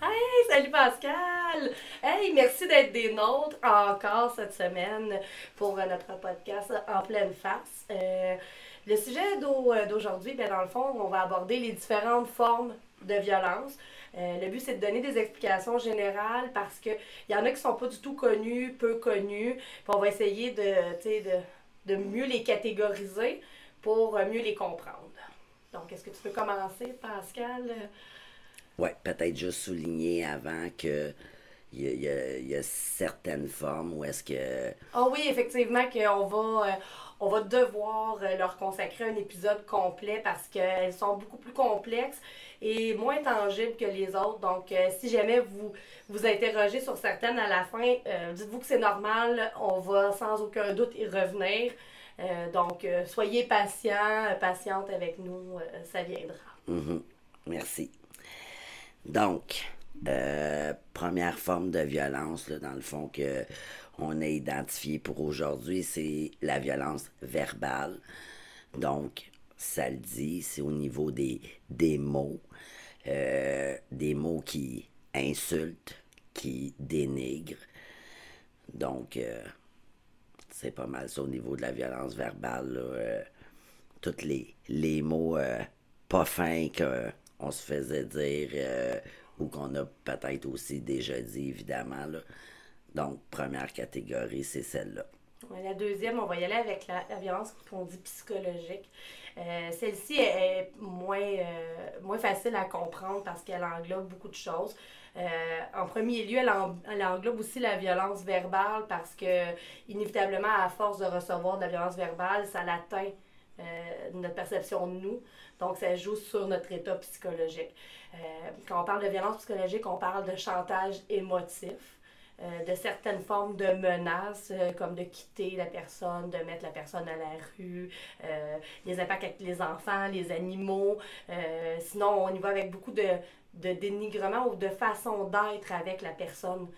Hey, salut Pascal! Hey, merci d'être des nôtres encore cette semaine pour euh, notre podcast En pleine face. Euh, le sujet euh, d'aujourd'hui, ben, dans le fond, on va aborder les différentes formes de violence. Le but, c'est de donner des explications générales parce qu'il y en a qui sont pas du tout connus, peu connus. Puis on va essayer de, de, de mieux les catégoriser pour mieux les comprendre. Donc, est-ce que tu peux commencer, Pascal? Ouais, peut-être juste souligner avant que il y, a- il y certaines formes où est-ce que. Ah oui, effectivement, qu'on va, euh, on va devoir euh, leur consacrer un épisode complet parce qu'elles sont beaucoup plus complexes et moins tangibles que les autres. Donc, euh, si jamais vous vous interrogez sur certaines à la fin, euh, dites-vous que c'est normal, on va sans aucun doute y revenir. Euh, donc, soyez patients, euh, patiente avec nous, ça viendra. Mhm. Merci. Donc, euh, première forme de violence, dans le fond, que on a identifié pour aujourd'hui, c'est la violence verbale. Donc, ça le dit, c'est au niveau des, mots, euh, des mots qui insultent, qui dénigrent. Donc, euh, c'est pas mal ça au niveau de la violence verbale. là, les, les mots pas fins qu'on se faisait dire euh, ou qu'on a peut-être aussi déjà dit, évidemment. Donc, première catégorie, c'est celle-là. La deuxième, on va y aller avec la, violence qu'on dit psychologique. Euh, Celle-ci est, euh, moins facile à comprendre parce qu'elle englobe beaucoup de choses. En premier lieu, elle englobe aussi la violence verbale parce que, inévitablement, à force de recevoir de la violence verbale, ça l'atteint euh, notre perception de nous. Donc, ça joue sur notre état psychologique. Euh, quand on parle de violence psychologique, on parle de chantage émotif euh, de certaines formes de menaces, comme de quitter la personne, de mettre la personne à la rue, les impacts avec les enfants, les animaux. Sinon, on y va avec beaucoup de, de dénigrement ou de façon d'être avec la personne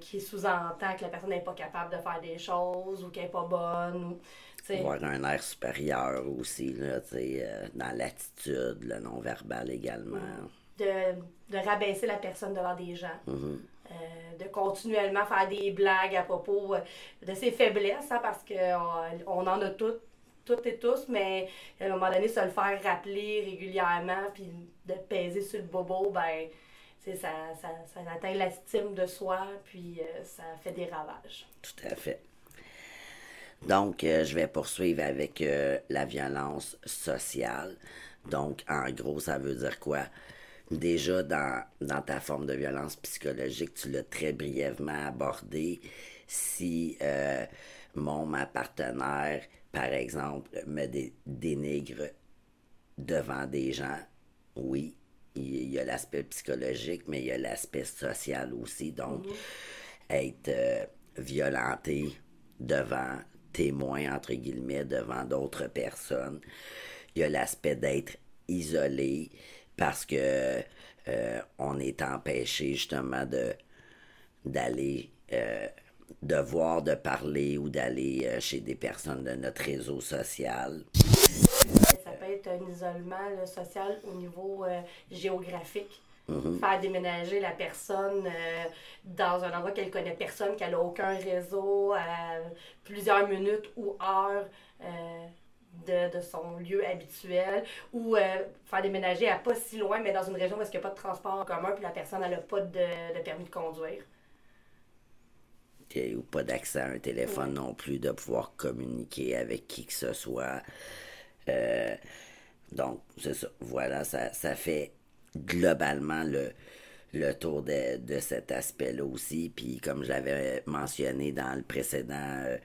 qui sous-entend que la personne n'est pas capable de faire des choses ou qu'elle n'est pas bonne. Ou. Avoir un air supérieur aussi, là, euh, dans l'attitude, le non-verbal également. de, de rabaisser la personne devant des gens. Mhm. Euh, de continuellement faire des blagues à propos euh, de ses faiblesses, hein, parce qu'on on en a toutes, toutes et tous, mais à un moment donné, se le faire rappeler régulièrement, puis de peser sur le bobo, ben, ça, ça, ça atteint l'estime de soi, puis euh, ça fait des ravages. Tout à fait. Donc, euh, je vais poursuivre avec euh, la violence sociale. Donc, en gros, ça veut dire quoi? Déjà, dans, dans ta forme de violence psychologique, tu l'as très brièvement abordé. Si euh, mon, ma partenaire, par exemple, me dé- dénigre devant des gens, oui, il y a l'aspect psychologique, mais il y a l'aspect social aussi. Donc, être euh, violenté devant témoins, entre guillemets, devant d'autres personnes. Il y a l'aspect d'être isolé parce que euh, on est empêché justement de d'aller euh, de voir, de parler ou d'aller euh, chez des personnes de notre réseau social. Ça peut être un isolement social au niveau euh, géographique. Faire déménager la personne euh, dans un endroit qu'elle connaît personne, qu'elle n'a aucun réseau, à plusieurs minutes ou heures euh, de, de son lieu habituel. Ou euh, faire déménager à pas si loin, mais dans une région où il n'y a pas de transport en commun, puis la personne n'a pas de, de permis de conduire. Ou pas d'accès à un téléphone non plus, de pouvoir communiquer avec qui que ce soit. Euh, donc, c'est ça. Voilà, ça, ça fait globalement le, le tour de, de cet aspect-là aussi. Puis, comme je l'avais mentionné dans le précédent euh,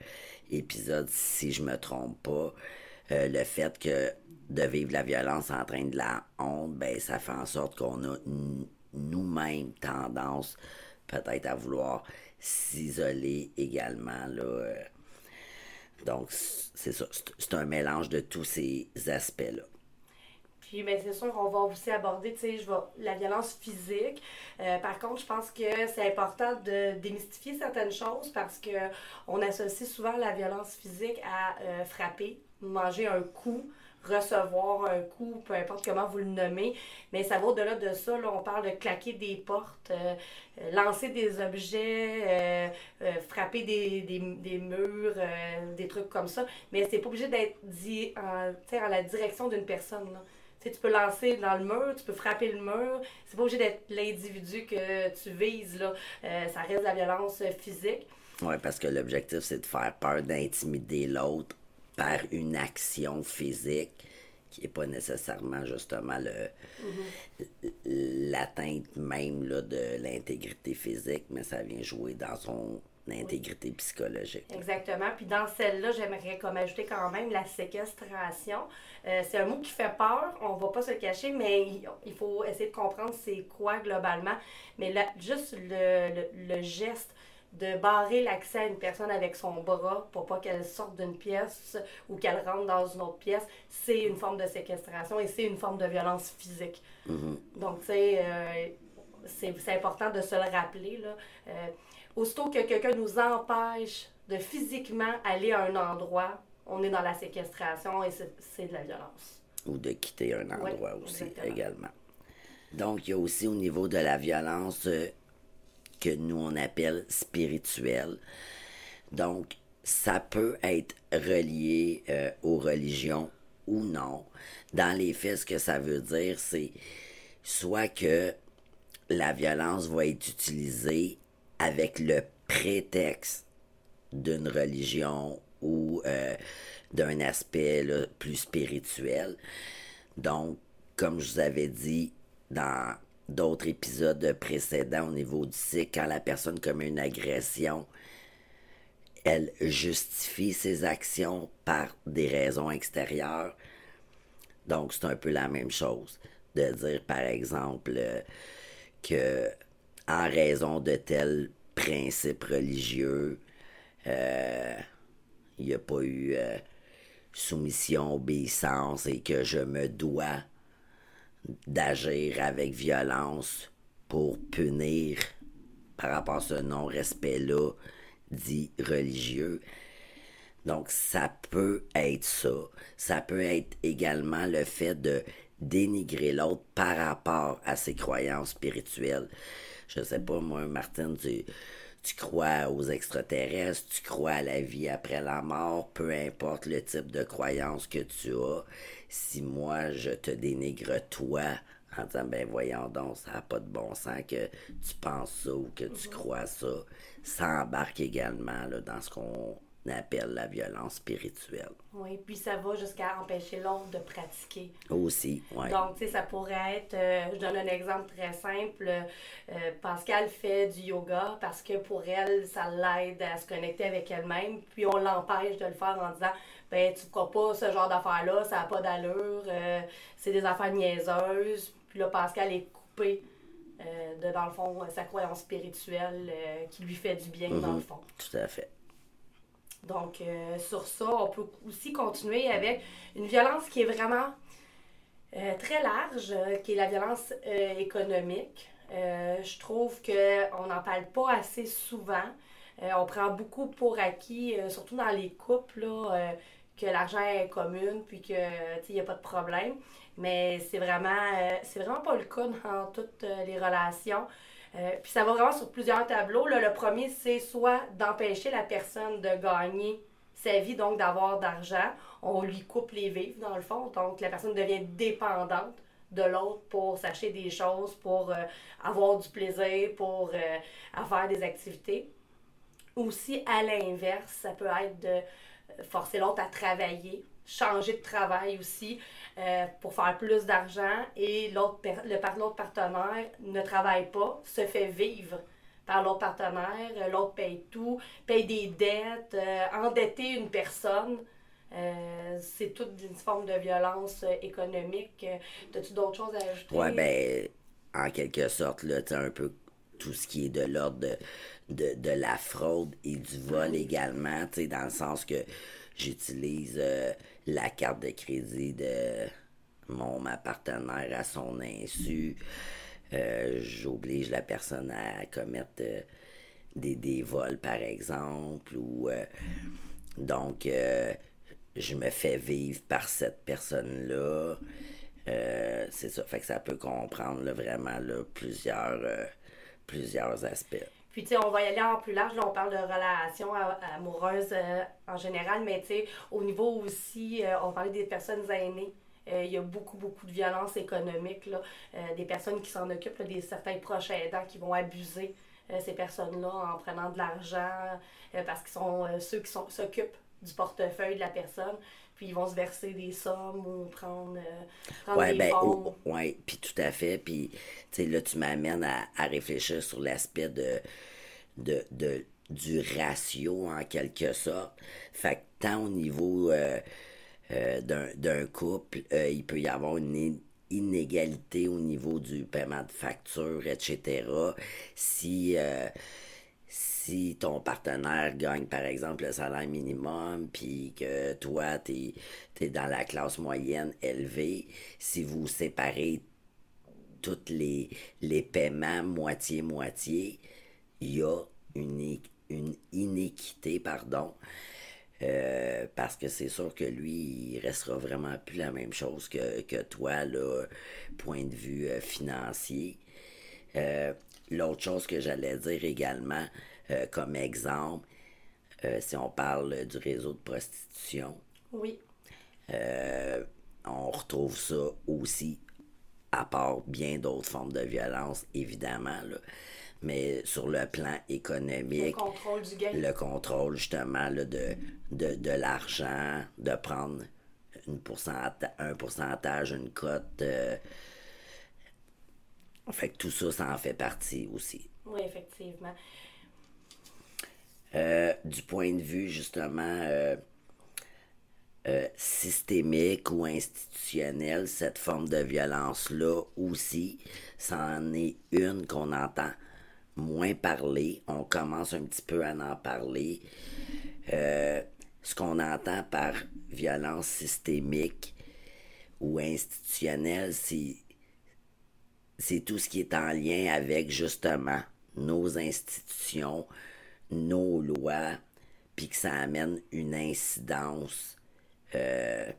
épisode, si je me trompe pas, euh, le fait que de vivre la violence entraîne de la honte, ben ça fait en sorte qu'on a nous-mêmes tendance peut-être à vouloir s'isoler également là. euh. donc c'est ça, c'est un mélange de tous ces aspects-là. Puis, ben, c'est sûr qu'on va aussi aborder, tu sais, je la violence physique. Euh, par contre, je pense que c'est important de démystifier certaines choses parce que on associe souvent la violence physique à euh, frapper, manger un coup, recevoir un coup, peu importe comment vous le nommez. Mais ça va au-delà de ça. Là, on parle de claquer des portes, euh, lancer des objets, frapper des, des, des murs, des trucs comme ça. Mais c'est pas obligé d'être dit en, en la direction d'une personne. Tu peux lancer dans le mur, tu peux frapper le mur. C'est pas obligé d'être l'individu que tu vises. Là. Euh, ça reste de la violence physique. Oui, parce que l'objectif, c'est de faire peur, d'intimider l'autre par une action physique qui n'est pas nécessairement justement le mm-hmm. l'atteinte même là, de l'intégrité physique, mais ça vient jouer dans son l'intégrité psychologique. Exactement. Puis dans celle-là, j'aimerais comme ajouter quand même la séquestration. Euh, c'est un mot qui fait peur, on va pas se le cacher, mais il, faut essayer de comprendre c'est quoi globalement. Mais là, juste le, le, geste de barrer l'accès à une personne avec son bras pour pas qu'elle sorte d'une pièce ou qu'elle rentre dans une autre pièce, c'est une forme de séquestration et c'est une forme de violence physique. Mm-hmm. Donc, tu sais, euh, c'est important de se le rappeler. Là. Euh, Aussitôt que quelqu'un nous empêche de physiquement aller à un endroit, on est dans la séquestration et c'est de la violence. Ou de quitter un endroit aussi également. Donc, il y a aussi au niveau de la violence euh, que nous on appelle spirituelle. Donc, ça peut être relié euh, aux religions ou non. Dans les faits, ce que ça veut dire, c'est soit que la violence va être utilisée avec le prétexte d'une religion ou euh, d'un aspect plus spirituel. Donc, comme je vous avais dit dans d'autres épisodes précédents au niveau du cycle, quand la personne commet une agression, elle justifie ses actions par des raisons extérieures. Donc, c'est un peu la même chose de dire, par exemple, euh, que en raison de tels principes religieux, euh, il n'y a pas eu euh, soumission, obéissance et que je me dois d'agir avec violence pour punir par rapport à ce non-respect-là dit religieux. Donc ça peut être ça. Ça peut être également le fait de dénigrer l'autre par rapport à ses croyances spirituelles je sais pas, moi, Martine, tu, tu crois aux extraterrestres, tu crois à la vie après la mort, peu importe le type de croyance que tu as, si moi je te dénigre toi en disant ben voyons donc, ça n'a pas de bon sens que tu penses ça ou que tu mhm. crois ça, ça embarque également là, dans ce qu'on appelle la violence spirituelle. Oui, puis ça va jusqu'à empêcher l'autre de pratiquer. Aussi, oui. Donc, tu sais, ça pourrait être, euh, je donne un exemple très simple, euh, Pascal fait du yoga parce que pour elle, ça l'aide à se connecter avec elle-même, puis on l'empêche de le faire en disant, ben tu feras pas ce genre d'affaires-là, ça n'a pas d'allure, euh, c'est des affaires niaiseuses, puis là, Pascal est coupé. de, dans le fond, sa croyance spirituelle qui lui fait du bien, dans le mhm. fond. Tout à fait. Donc, euh, sur ça, on peut aussi continuer avec une violence qui est vraiment euh, très large, euh, qui est la violence économique. je trouve qu'on n'en parle pas assez souvent. on prend beaucoup pour acquis, surtout dans les couples, que l'argent est commun, puis qu'il n'y a pas de problème. Mais c'est vraiment, c'est vraiment pas le cas dans toutes les relations. Euh, puis ça va vraiment sur plusieurs tableaux. le premier, c'est soit d'empêcher la personne de gagner sa vie, donc d'avoir d'argent. On lui coupe les vivres, dans le fond. Donc, la personne devient dépendante de l'autre pour s'acheter des choses, pour euh, avoir du plaisir, pour euh, faire des activités. Aussi, à l'inverse, ça peut être de forcer l'autre à travailler, changer de travail aussi. Euh, pour faire plus d'argent et l'autre l'autre partenaire ne travaille pas, se fait vivre par l'autre partenaire, euh, l'autre paye tout, paye des dettes, euh, endetter une personne. c'est toute une forme de violence économique. As-tu d'autres choses à ajouter? Oui, ben, en quelque sorte, là, tu un peu tout ce qui est de l'ordre de, de, la fraude et du vol également, tu dans le sens que j'utilise la carte de crédit de mon ma partenaire à son insu. Euh, j'oblige la personne à commettre euh, des, des, vols, par exemple. Euh, donc, je me fais vivre par cette personne-là. Euh, c'est ça. Fait que ça peut comprendre vraiment euh, plusieurs aspects. Puis, tu sais, on va y aller en plus large. Là, on parle de relations amoureuses euh, en général, mais tu sais, au niveau aussi, on parlait des personnes aînées. il y a beaucoup, beaucoup de violence économique, là, des personnes qui s'en occupent, des certains proches aidants qui vont abuser ces personnes-là en prenant de l'argent parce qu'ils sont ceux qui s'occupent du portefeuille de la personne puis ils vont se verser des sommes ou prendre, euh, ouais, des ben, fonds. oui, puis tout à fait. Puis, tu sais, là, tu m'amènes à, réfléchir sur l'aspect de, de, de, du ratio, en quelque sorte. Fait que tant au niveau euh, euh, d'un couple, il peut y avoir une inégalité au niveau du paiement de factures, etc. Si si ton partenaire gagne, par exemple, le salaire minimum, puis que toi, tu es, dans la classe moyenne élevée, si vous séparez tous les, les paiements moitié-moitié, il y a une, inéquité, pardon. Euh, parce que c'est sûr que lui, il restera vraiment plus la même chose que, que toi, là, point de vue euh, financier. Euh, l'autre chose que j'allais dire également, euh, comme exemple, euh, si on parle du réseau de prostitution. Oui. Euh, on retrouve ça aussi, à part bien d'autres formes de violence, évidemment, là. mais sur le plan économique. Le contrôle du gain. Le contrôle, justement, là, de, de, de l'argent, de prendre une un pourcentage, une cote. Fait que tout ça, ça en fait partie aussi. Oui, effectivement. Euh, du point de vue justement euh, euh, systémique ou institutionnel, cette forme de violence-là aussi, c'en est une qu'on entend moins parler. On commence un petit peu à en parler. ce qu'on entend par violence systémique ou institutionnelle, c'est c'est tout ce qui est en lien avec justement nos institutions, nos lois, puis que ça amène une incidence euh,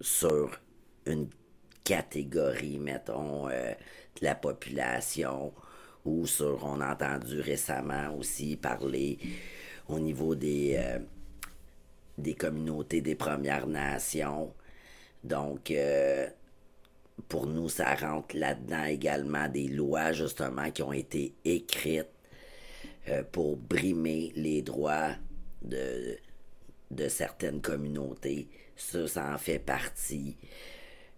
sur une catégorie, mettons, euh, de la population, ou sur, on a entendu récemment aussi parler au niveau des, euh, des communautés des Premières Nations. Donc, pour nous, ça rentre là-dedans également des lois, justement, qui ont été écrites euh, pour brimer les droits de, de certaines communautés. Ça, ça en fait partie.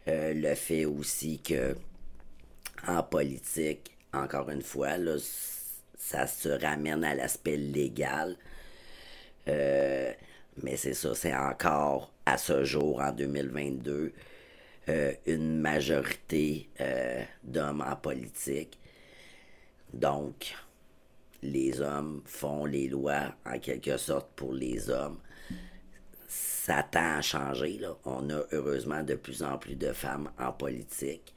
Euh, le fait aussi que en politique, encore une fois, là, ça se ramène à l'aspect légal. Euh, mais c'est ça, c'est encore à ce jour, en 2022, une majorité d'hommes en politique. Donc, les hommes font les lois en quelque sorte pour les hommes. Ça tend à changer. On a heureusement de plus en plus de femmes en politique.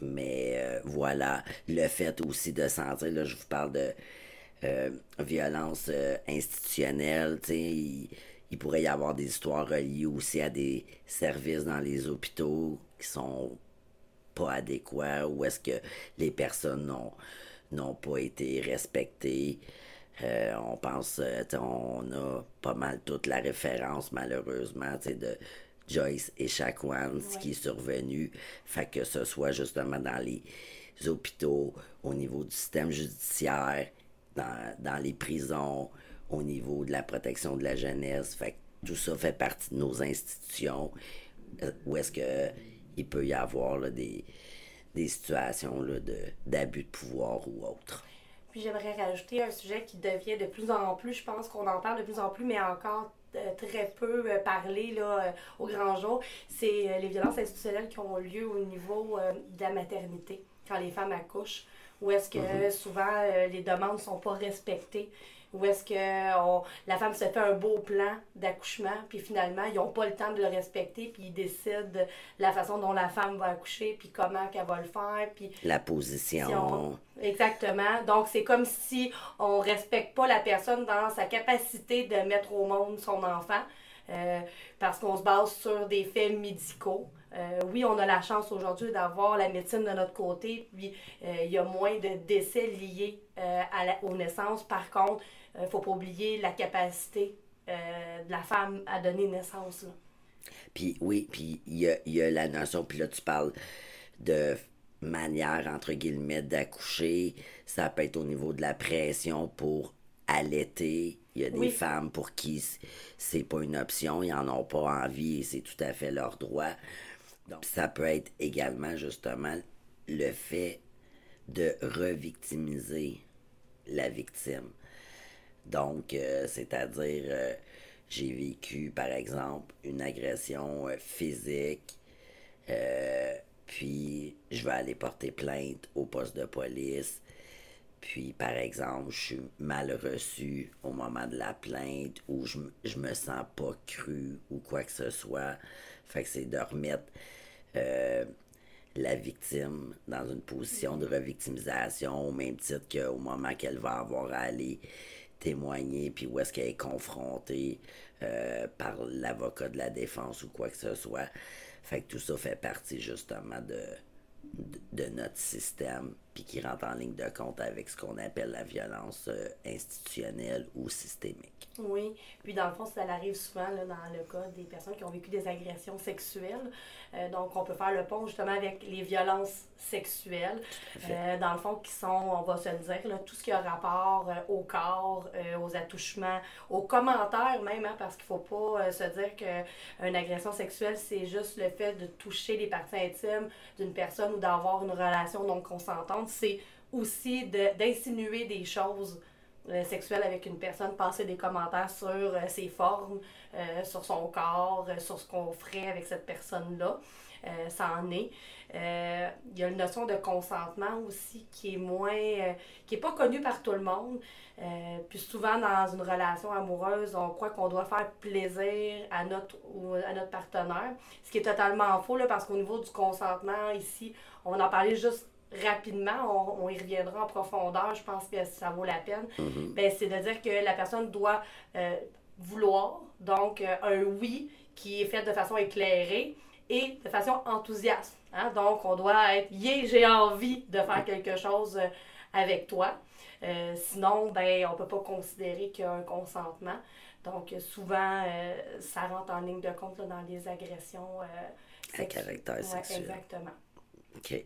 Mais euh, voilà, le fait aussi de sentir, là, je vous parle de euh, violence euh, institutionnelle, il, il, pourrait y avoir des histoires reliées aussi à des services dans les hôpitaux qui sont pas adéquats, ou est-ce que les personnes ont n'ont pas été respectés. Euh, on pense, euh, on a pas mal toute la référence, malheureusement, de Joyce et Shaquan, ce qui est survenu. Fait que ce soit justement dans les hôpitaux, au niveau du système judiciaire, dans, les prisons, au niveau de la protection de la jeunesse. Fait que tout ça fait partie de nos institutions. Euh, où est-ce que il peut y avoir des, des situations d'abus de, pouvoir ou autre. Puis j'aimerais rajouter un sujet qui devient de plus en plus, je pense qu'on en parle de plus en plus, mais encore euh, très peu euh, parlé là, au grand jour, c'est les violences institutionnelles qui ont lieu au niveau de la maternité, quand les femmes accouchent, où est-ce que mm-hmm. souvent les demandes ne sont pas respectées où est-ce que la femme se fait un beau plan d'accouchement, puis finalement, ils n'ont pas le temps de le respecter, puis ils décident la façon dont la femme va accoucher, puis comment qu'elle va le faire, puis... La position. Exactement. Donc, c'est comme si on respecte pas la personne dans sa capacité de mettre au monde son enfant. Parce qu'on se base sur des faits médicaux. oui, on a la chance aujourd'hui d'avoir la médecine de notre côté, puis il y a moins de décès liés à la, aux naissances. Par contre, il ne faut pas oublier la capacité de la femme à donner naissance. Puis oui, puis il y a, y a, la notion, puis là tu parles de manière, entre guillemets, d'accoucher. Ça peut être au niveau de la pression pour allaiter. Il y a des femmes pour qui c'est pas une option, ils en ont pas envie et c'est tout à fait leur droit. Donc ça peut être également justement le fait de revictimiser la victime. Donc, euh, c'est-à-dire, euh, j'ai vécu, par exemple, une agression euh, physique, puis je vais aller porter plainte au poste de police. Puis, par exemple, je suis mal reçu au moment de la plainte ou je, je me sens pas cru ou quoi que ce soit. Fait que c'est de remettre euh, la victime dans une position de revictimisation au même titre qu'au moment qu'elle va avoir à aller témoigner, puis où est-ce qu'elle est confrontée euh, par l'avocat de la défense ou quoi que ce soit. Fait que tout ça fait partie justement de, de, notre système, puis qui rentre en ligne de compte avec ce qu'on appelle la violence euh, institutionnelle ou systémique. Oui, puis dans le fond, ça arrive souvent là, dans le cas des personnes qui ont vécu des agressions sexuelles. Euh, donc, on peut faire le pont justement avec les violences sexuelles. Euh, dans le fond, qui sont, on va se le dire, là, tout ce qui a rapport au corps, aux attouchements, aux commentaires même, hein, parce qu'il ne faut pas se dire qu'une agression sexuelle, c'est juste le fait de toucher les parties intimes d'une personne ou d'avoir une relation non consentante. C'est aussi d'insinuer des choses euh, sexuelles avec une personne, passer des commentaires sur euh, ses formes, euh, sur son corps, sur ce qu'on ferait avec cette personne-là. ça en est. Il y a une notion de consentement aussi qui est moins, qui est pas connue par tout le monde. puis souvent dans une relation amoureuse, on croit qu'on doit faire plaisir à notre à notre partenaire, ce qui est totalement faux là, parce qu'au niveau du consentement ici, on en parler juste rapidement, on, y reviendra en profondeur, je pense que ça vaut la peine, ben, c'est de dire que la personne doit euh, vouloir, donc euh, un oui qui est fait de façon éclairée et de façon enthousiaste. Hein. Donc, on doit être yeah, j'ai envie de faire quelque chose euh, avec toi. sinon, ben, on ne peut pas considérer qu'il y a un consentement. Donc, souvent, ça rentre en ligne de compte dans les agressions. à caractère sexuel. exactement. OK.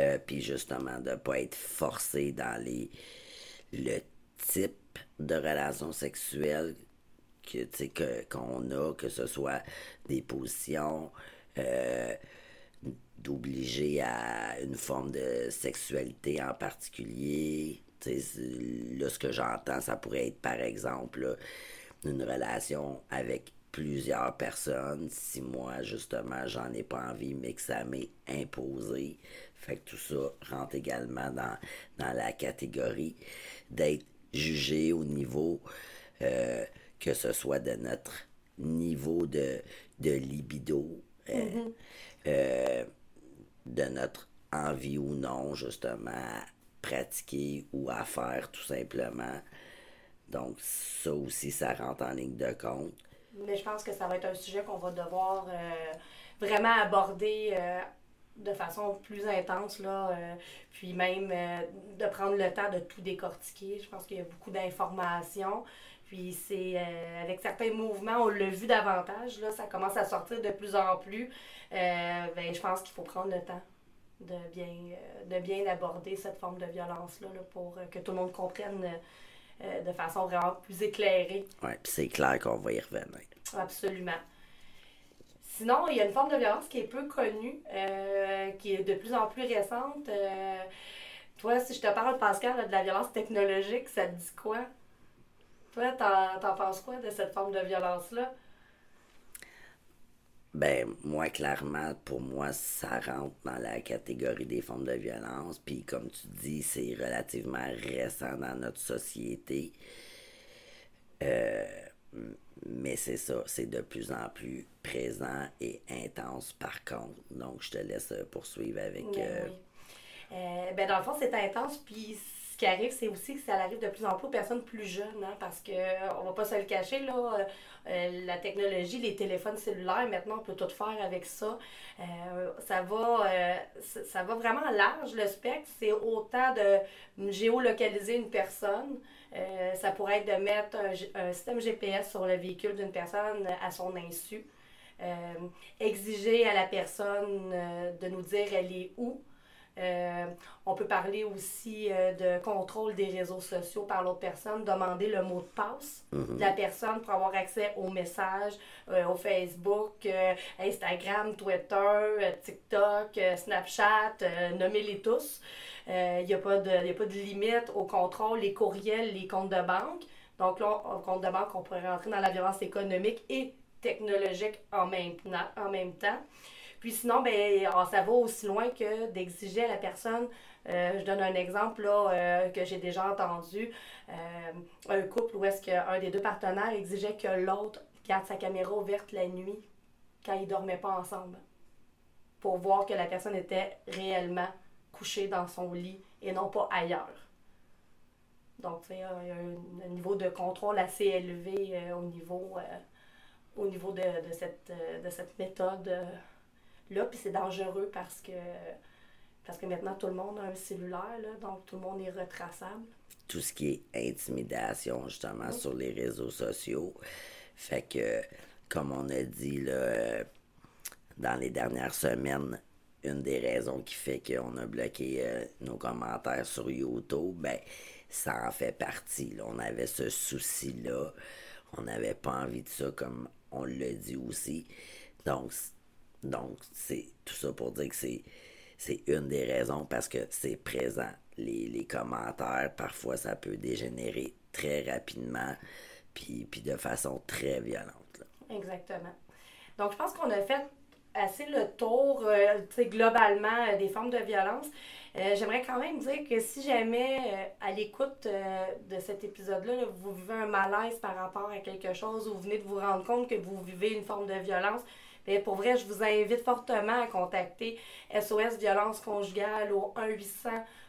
Euh, puis justement, de ne pas être forcé dans les le type de relation sexuelle que, qu'on a, que ce soit des positions, euh, d'obliger à une forme de sexualité en particulier. là, ce que j'entends, ça pourrait être, par exemple, une relation avec plusieurs personnes, si moi, justement, j'en ai pas envie, mais que ça m'est imposé. Fait que tout ça rentre également dans, dans la catégorie d'être jugé au niveau, euh, que ce soit de notre niveau de, de libido, euh, mm-hmm. euh, de notre envie ou non, justement, à pratiquer ou à faire, tout simplement. Donc, ça aussi, ça rentre en ligne de compte mais je pense que ça va être un sujet qu'on va devoir euh, vraiment aborder euh, de façon plus intense, là, euh, puis même de prendre le temps de tout décortiquer. Je pense qu'il y a beaucoup d'informations. Puis c'est avec certains mouvements, on l'a vu davantage, là, ça commence à sortir de plus en plus. ben, je pense qu'il faut prendre le temps de bien, de bien aborder cette forme de violence-là là, pour que tout le monde comprenne euh, de façon vraiment plus éclairée. Oui, puis c'est clair qu'on va y revenir. Absolument. Sinon, il y a une forme de violence qui est peu connue, euh, qui est de plus en plus récente. Euh, toi, si je te parle, Pascal, de la violence technologique, ça te dit quoi? Toi, t'en penses quoi de cette forme de violence-là? Ben, moi, clairement, pour moi, ça rentre dans la catégorie des formes de violence. Puis, comme tu dis, c'est relativement récent dans notre société. Euh, mais c'est ça, c'est de plus en plus présent et intense par contre. Donc, je te laisse poursuivre avec. Euh, euh, ben, dans le fond, c'est intense. Puis, qui arrive, c'est aussi que ça arrive de plus en plus aux personnes plus jeunes, hein, parce que euh, on va pas se le cacher, là, euh, euh, la technologie, les téléphones cellulaires, maintenant, on peut tout faire avec ça. ça, va, ça va vraiment large, le spectre. C'est autant de géolocaliser une personne. ça pourrait être de mettre un, système GPS sur le véhicule d'une personne à son insu. exiger à la personne de nous dire elle est où, euh, on peut parler aussi euh, de contrôle des réseaux sociaux par l'autre personne, demander le mot de passe mhm. de la personne pour avoir accès aux messages, euh, au Facebook, Instagram, Twitter, TikTok, Snapchat, nommez-les tous. Il n'y a, pas de, a pas de limite au contrôle, les courriels, les comptes de banque. Donc là, au compte de banque, on pourrait rentrer dans la violence économique et technologique en même, en même temps. Puis sinon, ben, ah, ça va aussi loin que d'exiger à la personne, euh, je donne un exemple là, euh, que j'ai déjà entendu, euh, un couple où est-ce qu'un des deux partenaires exigeait que l'autre garde sa caméra ouverte la nuit quand ils ne dormaient pas ensemble pour voir que la personne était réellement couchée dans son lit et non pas ailleurs. Donc, il y a un, niveau de contrôle assez élevé au niveau, au niveau de, cette, de cette méthode là, puis c'est dangereux parce que parce que maintenant tout le monde a un cellulaire, là, donc tout le monde est retraçable. Tout ce qui est intimidation, justement, sur les réseaux sociaux. Fait que, comme on a dit là, dans les dernières semaines, une des raisons qui fait qu'on a bloqué euh, nos commentaires sur YouTube, ben, ça en fait partie. Là. On avait ce souci-là. On n'avait pas envie de ça, comme on l'a dit aussi. Donc, donc, c'est tout ça pour dire que c'est, c'est une des raisons parce que c'est présent. Les, commentaires, parfois, ça peut dégénérer très rapidement, puis, puis de façon très violente. Exactement. Donc, je pense qu'on a fait assez le tour, euh, globalement, euh, des formes de violence. Euh, j'aimerais quand même dire que si jamais, à l'écoute de cet épisode-là, vous vivez un malaise par rapport à quelque chose ou vous venez de vous rendre compte que vous vivez une forme de violence, et pour vrai, je vous invite fortement à contacter SOS Violence Conjugale au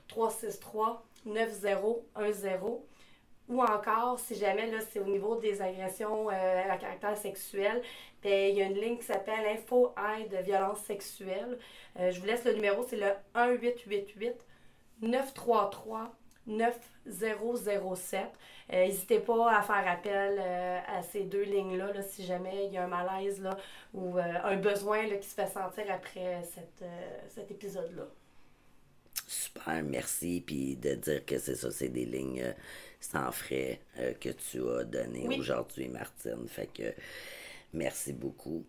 1-800-363-9010 ou encore, si jamais c'est au niveau des agressions euh, à caractère sexuel, ben, il y a une ligne qui s'appelle Info Aide Violence Sexuelle. Euh, je vous laisse le numéro, c'est le 1-888 933 9007. Euh, n'hésitez pas à faire appel euh, à ces deux lignes-là si jamais il y a un malaise là, ou euh, un besoin là, qui se fait sentir après cette, cet épisode-là. Super, merci. Puis de dire que c'est ça, c'est des lignes sans frais que tu as données aujourd'hui, Martine. Fait que merci beaucoup.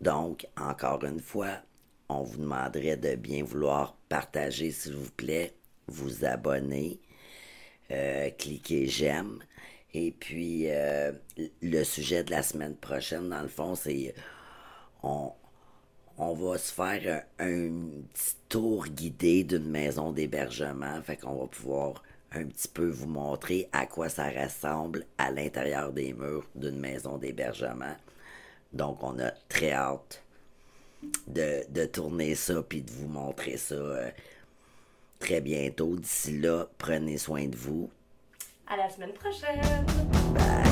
donc, encore une fois, on vous demanderait de bien vouloir partager, s'il vous plaît, vous abonner, euh, cliquez j'aime. Et puis, euh, le sujet de la semaine prochaine, dans le fond, c'est on, on va se faire un, petit tour guidé d'une maison d'hébergement. Fait qu'on va pouvoir un petit peu vous montrer à quoi ça ressemble à l'intérieur des murs d'une maison d'hébergement. Donc, on a très hâte de, tourner ça puis de vous montrer ça euh, très bientôt. D'ici là, prenez soin de vous. À la semaine prochaine. Bye.